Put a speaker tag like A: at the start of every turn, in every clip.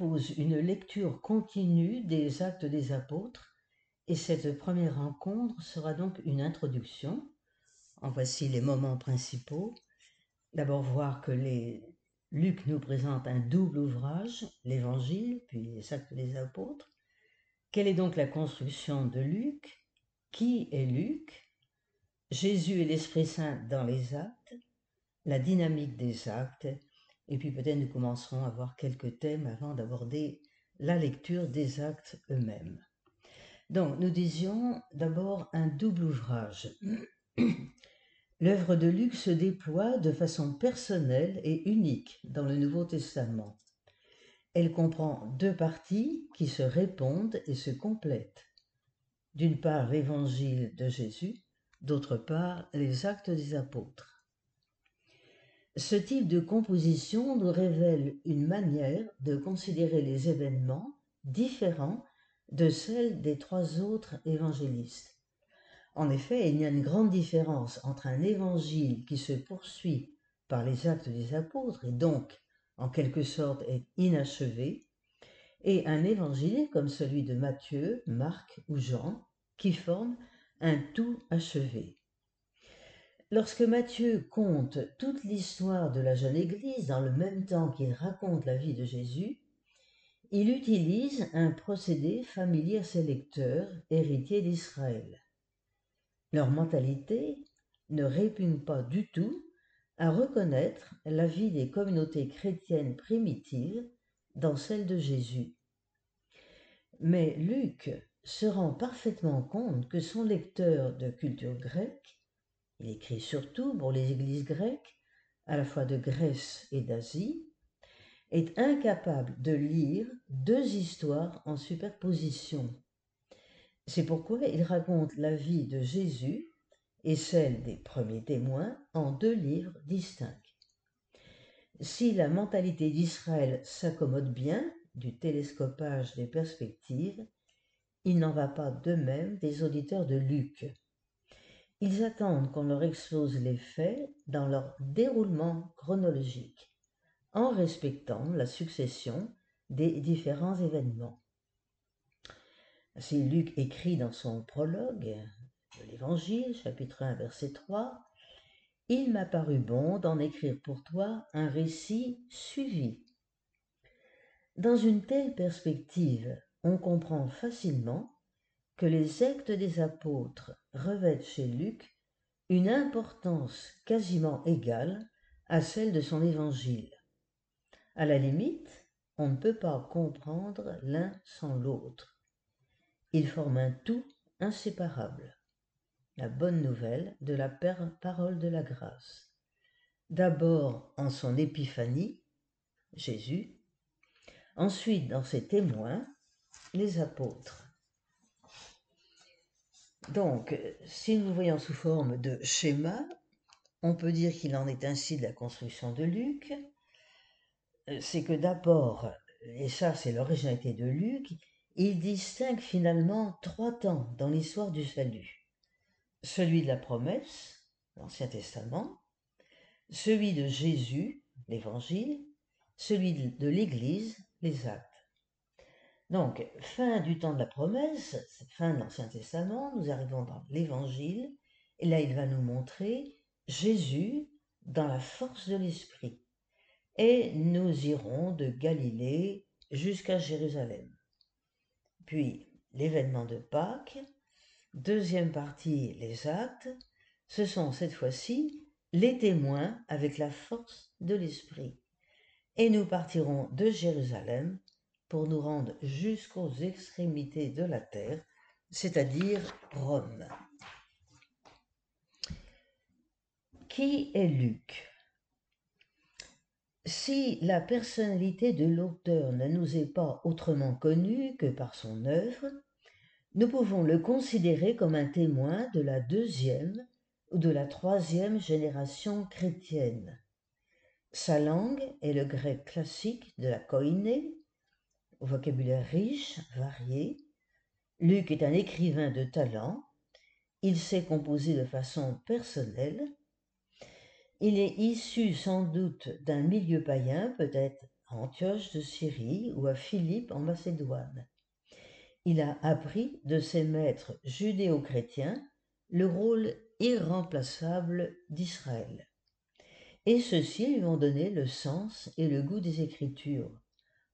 A: une lecture continue des actes des apôtres et cette première rencontre sera donc une introduction. En voici les moments principaux. D'abord voir que. Luc nous présente un double ouvrage, l'Évangile, puis les actes des apôtres. Quelle est donc la construction de Luc? Qui est Luc? Jésus et l'Esprit Saint dans les actes, la dynamique des actes, et puis peut-être nous commencerons à voir quelques thèmes avant d'aborder la lecture des actes eux-mêmes. Donc nous disions d'abord un double ouvrage. L'œuvre de Luc se déploie de façon personnelle et unique dans le Nouveau Testament. Elle comprend deux parties qui se répondent et se complètent. D'une part l'évangile de Jésus, d'autre part les actes des apôtres. Ce type de composition nous révèle une manière de considérer les événements différents de celle des trois autres évangélistes. En effet, il y a une grande différence entre un évangile qui se poursuit par les actes des apôtres et donc, en quelque sorte, est inachevé, et un évangile comme celui de Matthieu, Marc ou Jean, qui forme un tout achevé. Lorsque Matthieu conte toute l'histoire de la jeune Église dans le même temps qu'il raconte la vie de Jésus, il utilise un procédé familier à ses lecteurs, héritiers d'Israël. Leur mentalité ne répugne pas du tout à reconnaître la vie des communautés chrétiennes primitives dans celle de Jésus. Mais Luc se rend parfaitement compte que son lecteur de culture grecque, il écrit surtout pour les églises grecques, à la fois de Grèce et d'Asie, est incapable de lire deux histoires en superposition. C'est pourquoi il raconte la vie de Jésus et celle des premiers témoins en deux livres distincts. Si la mentalité d'Israël s'accommode bien du télescopage des perspectives, il n'en va pas de même des auditeurs de Luc. Ils attendent qu'on leur expose les faits dans leur déroulement chronologique en respectant la succession des différents événements. Si Luc écrit dans son prologue de l'Évangile, chapitre 1, verset 3, Il m'a paru bon d'en écrire pour toi un récit suivi. Dans une telle perspective, on comprend facilement que les actes des apôtres revêtent chez Luc une importance quasiment égale à celle de son évangile. À la limite, on ne peut pas comprendre l'un sans l'autre. Ils forment un tout inséparable. La bonne nouvelle de la parole de la grâce. D'abord en son épiphanie, Jésus, ensuite dans ses témoins, les apôtres. Donc, si nous voyons sous forme de schéma, on peut dire qu'il en est ainsi de la construction de Luc, euh, c'est que d'abord, et ça c'est l'originalité de Luc, il distingue finalement trois temps dans l'histoire du salut. Celui de la promesse, l'Ancien Testament, celui de Jésus, l'Évangile, celui de l'Église, les actes. Donc, fin du temps de la promesse, fin de l'Ancien Testament, nous arrivons dans l'Évangile, et là il va nous montrer Jésus dans la force de l'Esprit et nous irons de Galilée jusqu'à Jérusalem. Puis l'événement de Pâques, deuxième partie les actes, ce sont cette fois-ci les témoins avec la force de l'Esprit. Et nous partirons de Jérusalem pour nous rendre jusqu'aux extrémités de la terre, c'est-à-dire Rome. Qui est Luc? Si la personnalité de l'auteur ne nous est pas autrement connue que par son œuvre, nous pouvons le considérer comme un témoin de la deuxième ou de la troisième génération chrétienne. Sa langue est le grec classique de la koiné, vocabulaire riche, varié. Luc est un écrivain de talent. Il sait composer de façon personnelle il est issu sans doute d'un milieu païen, peut-être à Antioche de Syrie ou à Philippe en Macédoine. Il a appris de ses maîtres judéo-chrétiens le rôle irremplaçable d'Israël. Et ceux-ci lui ont donné le sens et le goût des Écritures,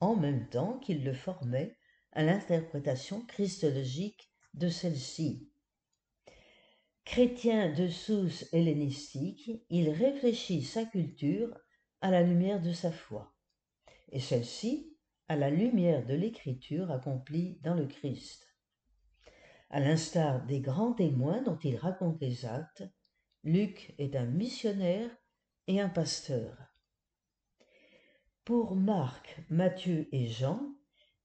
A: en même temps qu'il le formait à l'interprétation christologique de celle-ci. Chrétien de souce hellénistique, il réfléchit sa culture à la lumière de sa foi, et celle-ci à la lumière de l'écriture accomplie dans le Christ. À l'instar des grands témoins dont il raconte les actes, Luc est un missionnaire et un pasteur. Pour Marc, Matthieu et Jean,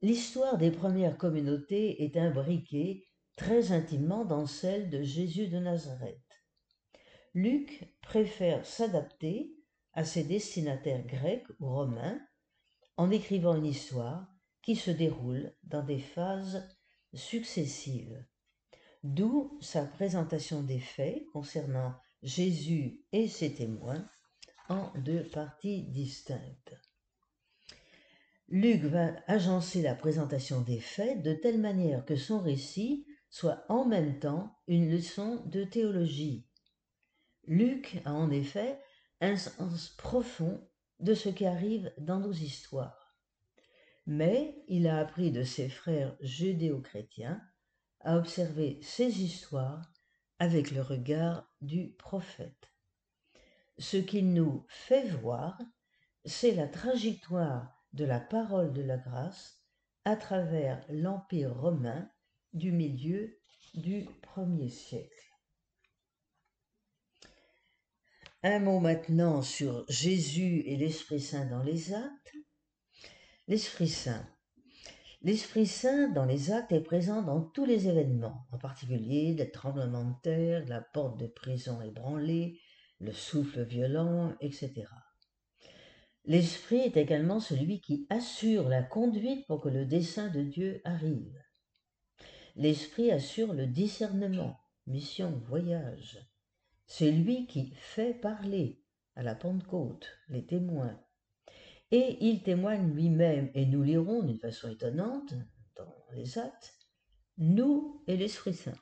A: l'histoire des premières communautés est imbriquée très intimement dans celle de Jésus de Nazareth. Luc préfère s'adapter à ses destinataires grecs ou romains en écrivant une histoire qui se déroule dans des phases successives. D'où sa présentation des faits concernant Jésus et ses témoins en deux parties distinctes. Luc va agencer la présentation des faits de telle manière que son récit soit en même temps une leçon de théologie. Luc a en effet un sens profond de ce qui arrive dans nos histoires. Mais il a appris de ses frères judéo-chrétiens à observer ces histoires avec le regard du prophète. Ce qu'il nous fait voir, c'est la trajectoire de la parole de la grâce à travers l'Empire romain du milieu du premier siècle. Un mot maintenant sur Jésus et l'Esprit Saint dans les actes. L'Esprit Saint. L'Esprit Saint dans les actes est présent dans tous les événements, en particulier les tremblements de terre, la porte de prison ébranlée, le souffle violent, etc. L'Esprit est également celui qui assure la conduite pour que le dessein de Dieu arrive. L'Esprit assure le discernement, mission, voyage. C'est lui qui fait parler à la Pentecôte les témoins. Et il témoigne lui-même, et nous lirons d'une façon étonnante dans les actes, nous et l'Esprit Saint.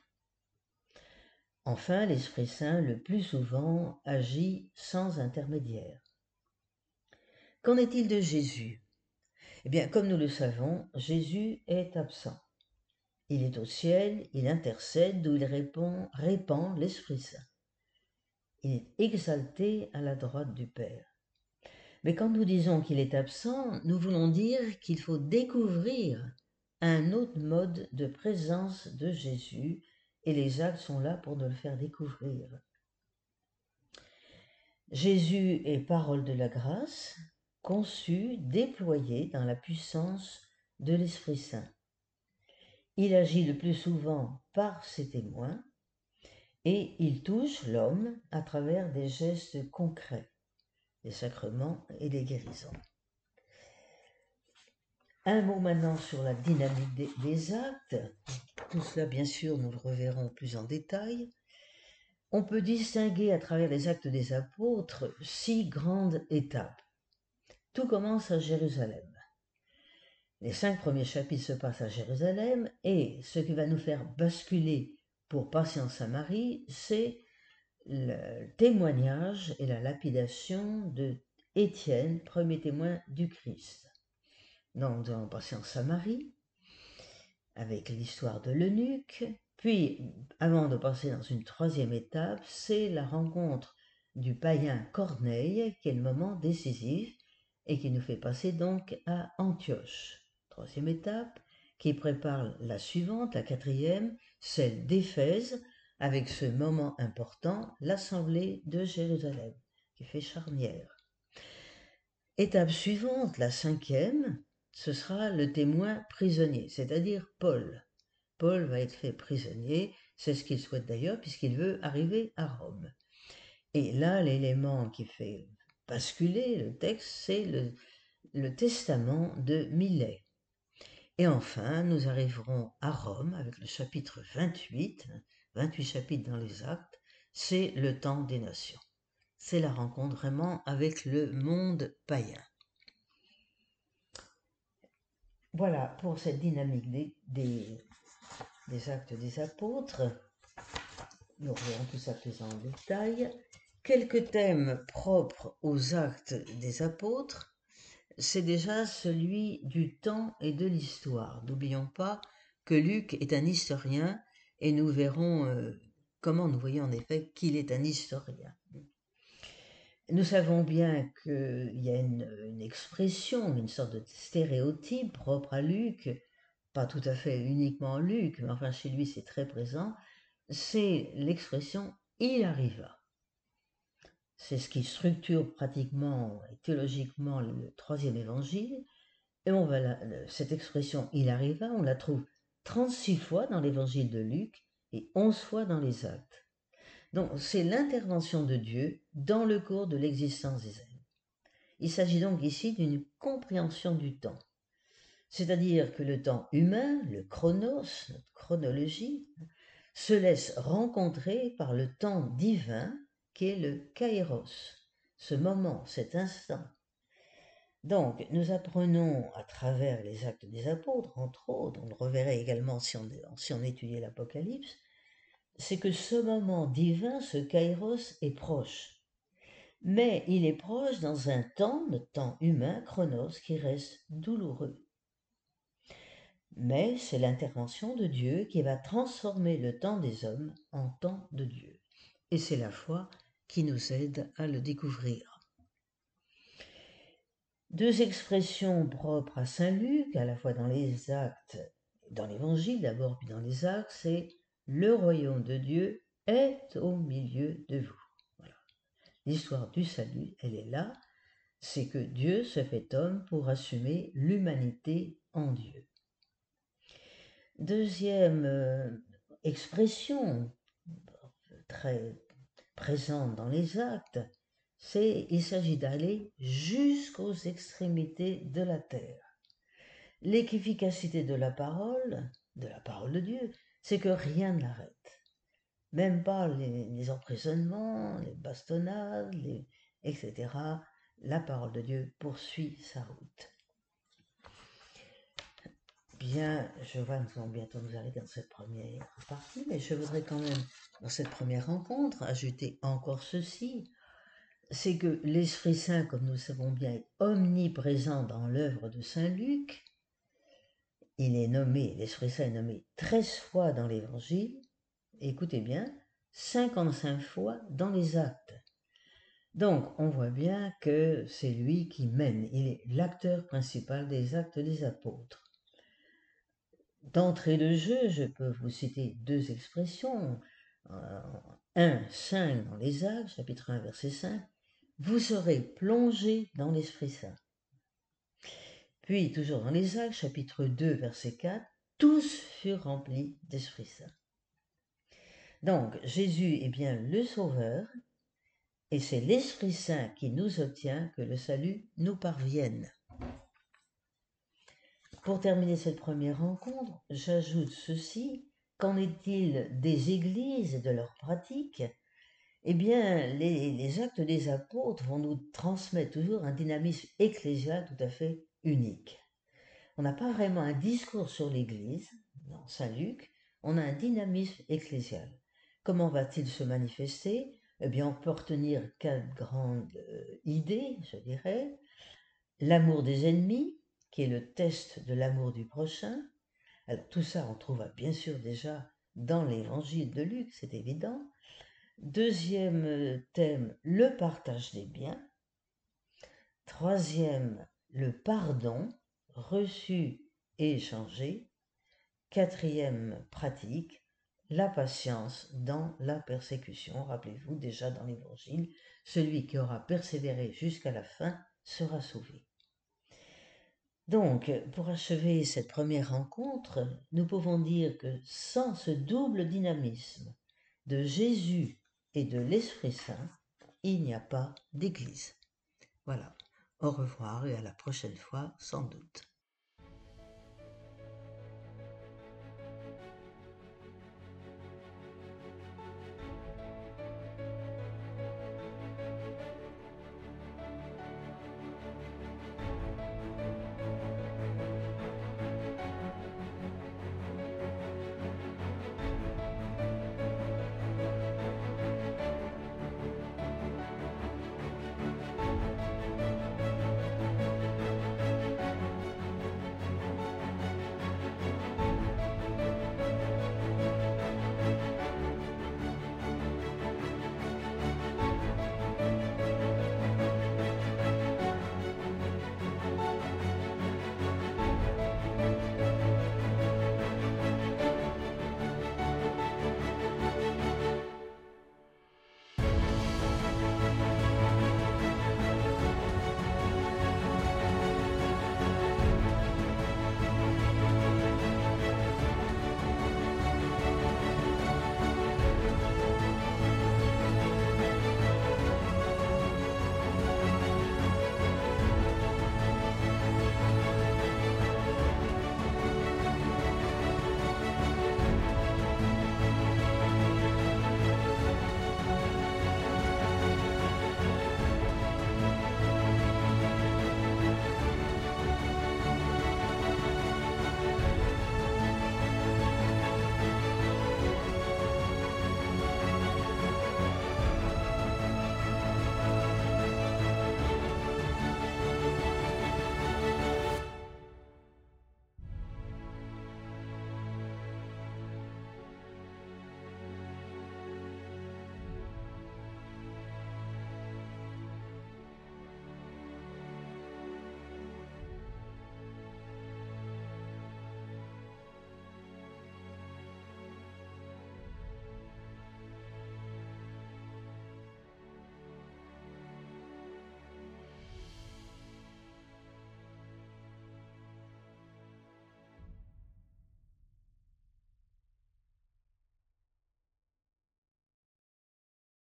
A: Enfin, l'Esprit Saint, le plus souvent, agit sans intermédiaire. Qu'en est-il de Jésus? Eh bien, comme nous le savons, Jésus est absent. Il est au ciel, il intercède, d'où il répand l'Esprit Saint il est exalté à la droite du Père. Mais quand nous disons qu'il est absent, nous voulons dire qu'il faut découvrir un autre mode de présence de Jésus, et les actes sont là pour nous le faire découvrir. Jésus est parole de la grâce, conçu, déployé dans la puissance de l'Esprit Saint. Il agit le plus souvent par ses témoins, et il touche l'homme à travers des gestes concrets, les sacrements et les guérisons. Un mot maintenant sur la dynamique des, actes. Tout cela, bien sûr, nous le reverrons plus en détail. On peut distinguer à travers les actes des apôtres six grandes étapes. Tout commence à Jérusalem. Les cinq premiers chapitres se passent à Jérusalem et ce qui va nous faire basculer pour passer en Samarie, c'est le témoignage et la lapidation de Étienne, premier témoin du Christ. Donc nous allons passer en Samarie avec l'histoire de l'eunuque, puis avant de passer dans une troisième étape, c'est la rencontre du païen Corneille, qui est le moment décisif et qui nous fait passer donc à Antioche. Troisième étape, qui prépare la suivante, la quatrième, celle d'Éphèse, avec ce moment important, l'Assemblée de Jérusalem, qui fait charnière. Étape suivante, la cinquième, ce sera le témoin prisonnier, c'est-à-dire Paul. Paul va être fait prisonnier, c'est ce qu'il souhaite d'ailleurs, puisqu'il veut arriver à Rome. Et là, l'élément qui fait basculer le texte, c'est le, testament de Milet. Et enfin, nous arriverons à Rome avec le chapitre 28, 28 chapitres dans les actes, c'est le temps des nations. C'est la rencontre vraiment avec le monde païen. Voilà pour cette dynamique des, des, actes des apôtres. Nous reverrons tout ça plus en détail. Quelques thèmes propres aux actes des apôtres, c'est déjà celui du temps et de l'histoire. N'oublions pas que Luc est un historien et nous verrons euh, comment nous voyons en effet qu'il est un historien. Nous savons bien qu'il y a une, expression, une sorte de stéréotype propre à Luc, pas tout à fait uniquement Luc, mais enfin chez lui c'est très présent, c'est l'expression il arriva. C'est ce qui structure pratiquement et théologiquement le troisième évangile. Et on va cette expression il arriva, on la trouve 36 fois dans l'évangile de Luc et 11 fois dans les actes. Donc c'est l'intervention de Dieu dans le cours de l'existence des êtres. Il s'agit donc ici d'une compréhension du temps. C'est-à-dire que le temps humain, le chronos, notre chronologie, se laisse rencontrer par le temps divin qui est le kairos, ce moment, cet instant. Donc, nous apprenons à travers les actes des apôtres, entre autres, on le reverrait également si on, si on étudiait l'Apocalypse, c'est que ce moment divin, ce kairos, est proche. Mais il est proche dans un temps, le temps humain, chronos, qui reste douloureux. Mais c'est l'intervention de Dieu qui va transformer le temps des hommes en temps de Dieu. Et c'est la foi qui nous aide à le découvrir. Deux expressions propres à Saint Luc, à la fois dans les actes, dans l'évangile d'abord, puis dans les actes, c'est le royaume de Dieu est au milieu de vous. L'histoire du salut, elle est là, c'est que Dieu se fait homme pour assumer l'humanité en Dieu. Deuxième euh, expression très présente dans les actes, c'est il s'agit d'aller jusqu'aux extrémités de la terre. L'efficacité de la parole, de la parole de Dieu, c'est que rien ne l'arrête. Même pas les, emprisonnements, les bastonnades, etc. La parole de Dieu poursuit sa route. Bien, je vois, nous allons bientôt nous arrêter dans cette première partie, mais je voudrais quand même, dans cette première rencontre, ajouter encore ceci, c'est que l'Esprit Saint, comme nous savons bien, est omniprésent dans l'œuvre de Saint Luc, il est nommé, l'Esprit Saint est nommé 13 fois dans l'Évangile, écoutez bien, 55 fois dans les actes. Donc, on voit bien que c'est lui qui mène, il est l'acteur principal des actes des apôtres. D'entrée de jeu, je peux vous citer deux expressions. 1, 5 dans les actes, chapitre 1, verset 5. Vous serez plongé dans l'Esprit Saint. Puis, toujours dans les Actes, chapitre 2, verset 4, tous furent remplis d'Esprit Saint. Donc, Jésus est bien le Sauveur, et c'est l'Esprit Saint qui nous obtient que le salut nous parvienne. Pour terminer cette première rencontre, j'ajoute ceci. Qu'en est-il des églises et de leurs pratiques? Eh bien, les, actes des apôtres vont nous transmettre toujours un dynamisme ecclésial tout à fait unique. On n'a pas vraiment un discours sur l'Église dans Saint Luc, on a un dynamisme ecclésial. Comment va-t-il se manifester? Eh bien, on peut retenir quatre grandes euh, idées, je dirais. L'amour des ennemis, qui est le test de l'amour du prochain. Tout ça, on trouve bien sûr déjà dans l'évangile de Luc, c'est évident. Deuxième euh, thème, le partage des biens. Troisième, le pardon reçu et échangé. Quatrième pratique, la patience dans la persécution. Rappelez-vous déjà dans l'Évangile, celui qui aura persévéré jusqu'à la fin sera sauvé. Donc, pour achever cette première rencontre, nous pouvons dire que sans ce double dynamisme de Jésus et de l'Esprit Saint, il n'y a pas d'Église. Voilà. Au revoir et à la prochaine fois, sans doute.